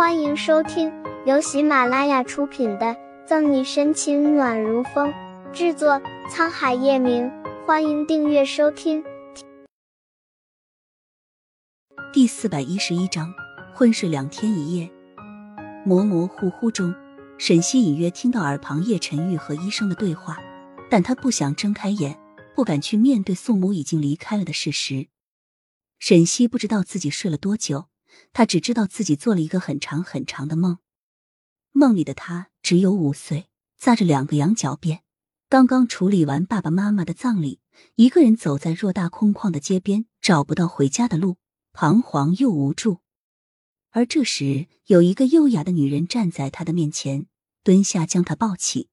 欢迎收听由喜马拉雅出品的《赠你深情暖如风》，制作沧海夜明。欢迎订阅收听。第四百一十一章，昏睡两天一夜。模模糊糊中，沈西隐约听到耳旁叶晨玉和医生的对话，但他不想睁开眼，不敢去面对宋母已经离开了的事实。沈西不知道自己睡了多久。他只知道自己做了一个很长很长的梦，梦里的他只有五岁，扎着两个羊角辫，刚刚处理完爸爸妈妈的葬礼，一个人走在偌大空旷的街边，找不到回家的路，彷徨又无助。而这时，有一个优雅的女人站在他的面前，蹲下将他抱起。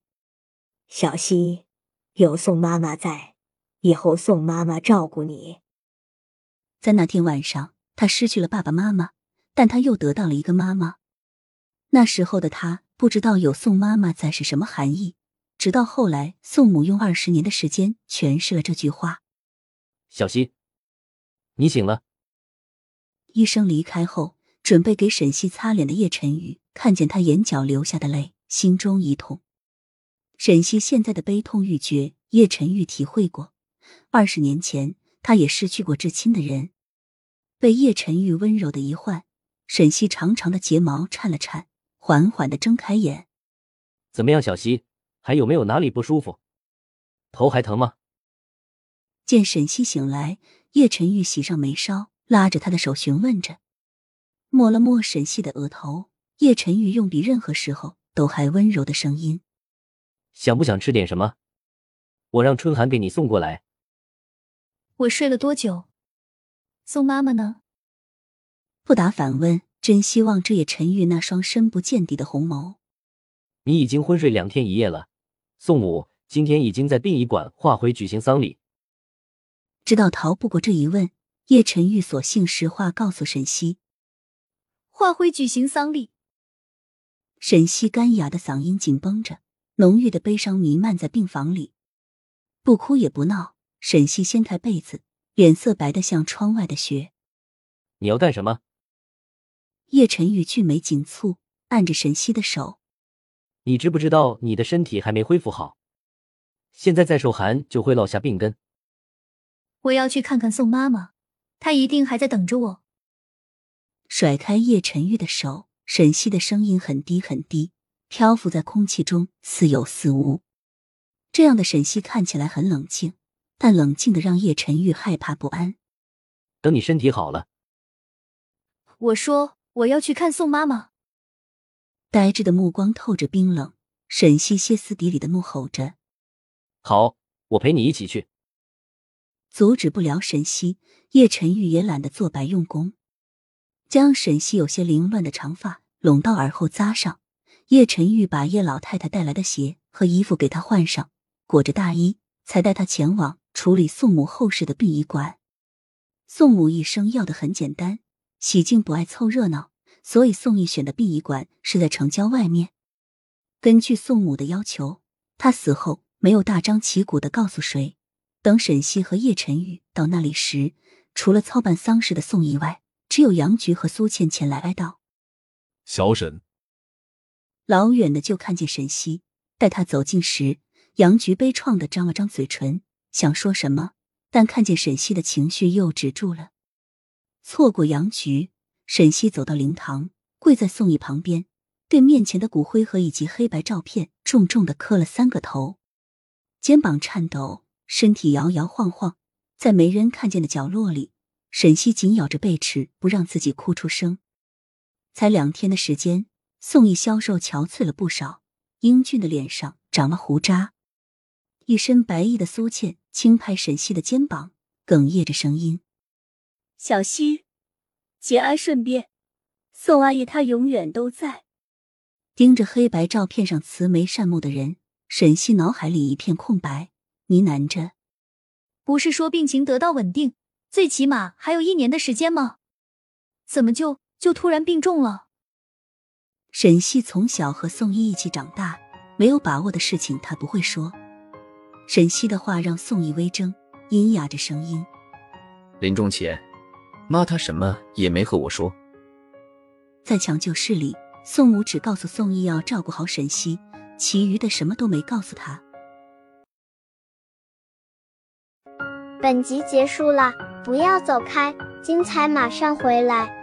小溪，有宋妈妈在，以后宋妈妈照顾你。在那天晚上。他失去了爸爸妈妈，但他又得到了一个妈妈。那时候的他不知道有宋妈妈在是什么含义，直到后来宋母用二十年的时间诠释了这句话。小溪，你醒了。医生离开后，准备给沈西擦脸的叶晨宇看见他眼角流下的泪，心中一痛。沈西现在的悲痛欲绝，叶晨玉体会过。二十年前，他也失去过至亲的人。被叶晨玉温柔的一唤，沈西长长的睫毛颤了颤，缓缓的睁开眼。怎么样，小西，还有没有哪里不舒服？头还疼吗？见沈西醒来，叶晨玉喜上眉梢，拉着他的手询问着，摸了摸沈西的额头。叶晨玉用比任何时候都还温柔的声音：“想不想吃点什么？我让春寒给你送过来。”我睡了多久？宋妈妈呢？不答反问，真希望这也沉郁那双深不见底的红眸。你已经昏睡两天一夜了，宋母今天已经在殡仪馆化灰举行丧礼。知道逃不过这一问，叶晨玉索性实话告诉沈西：化灰举行丧礼。沈西干哑的嗓音紧绷着，浓郁的悲伤弥漫在病房里，不哭也不闹。沈西掀开被子。脸色白的像窗外的雪。你要干什么？叶晨玉俊眉紧蹙，按着沈西的手。你知不知道你的身体还没恢复好，现在再受寒就会落下病根。我要去看看宋妈妈，她一定还在等着我。甩开叶晨玉的手，沈西的声音很低很低，漂浮在空气中，似有似无。这样的沈西看起来很冷静。但冷静的让叶晨玉害怕不安。等你身体好了，我说我要去看宋妈妈。呆滞的目光透着冰冷，沈西歇斯底里的怒吼着：“好，我陪你一起去。”阻止不了沈西，叶晨玉也懒得做白用功，将沈西有些凌乱的长发拢到耳后扎上。叶晨玉把叶老太太带来的鞋和衣服给她换上，裹着大衣，才带她前往。处理宋母后事的殡仪馆，宋母一生要的很简单，喜静不爱凑热闹，所以宋义选的殡仪馆是在城郊外面。根据宋母的要求，他死后没有大张旗鼓的告诉谁。等沈西和叶晨玉到那里时，除了操办丧事的宋义外，只有杨菊和苏倩前来哀悼。小沈，老远的就看见沈西，待他走近时，杨菊悲怆的张了张嘴唇。想说什么，但看见沈西的情绪又止住了。错过杨菊，沈西走到灵堂，跪在宋义旁边，对面前的骨灰盒以及黑白照片重重的磕了三个头，肩膀颤抖，身体摇摇晃晃，在没人看见的角落里，沈西紧咬着贝齿，不让自己哭出声。才两天的时间，宋义消瘦憔悴了不少，英俊的脸上长了胡渣。一身白衣的苏倩轻拍沈西的肩膀，哽咽着声音：“小西，节哀顺变，宋阿姨她永远都在。”盯着黑白照片上慈眉善目的人，沈西脑海里一片空白，呢喃着：“不是说病情得到稳定，最起码还有一年的时间吗？怎么就就突然病重了？”沈西从小和宋一一起长大，没有把握的事情他不会说。沈西的话让宋义微怔，阴哑着声音：“临终前，妈她什么也没和我说。”在抢救室里，宋母只告诉宋义要照顾好沈西，其余的什么都没告诉他。本集结束了，不要走开，精彩马上回来。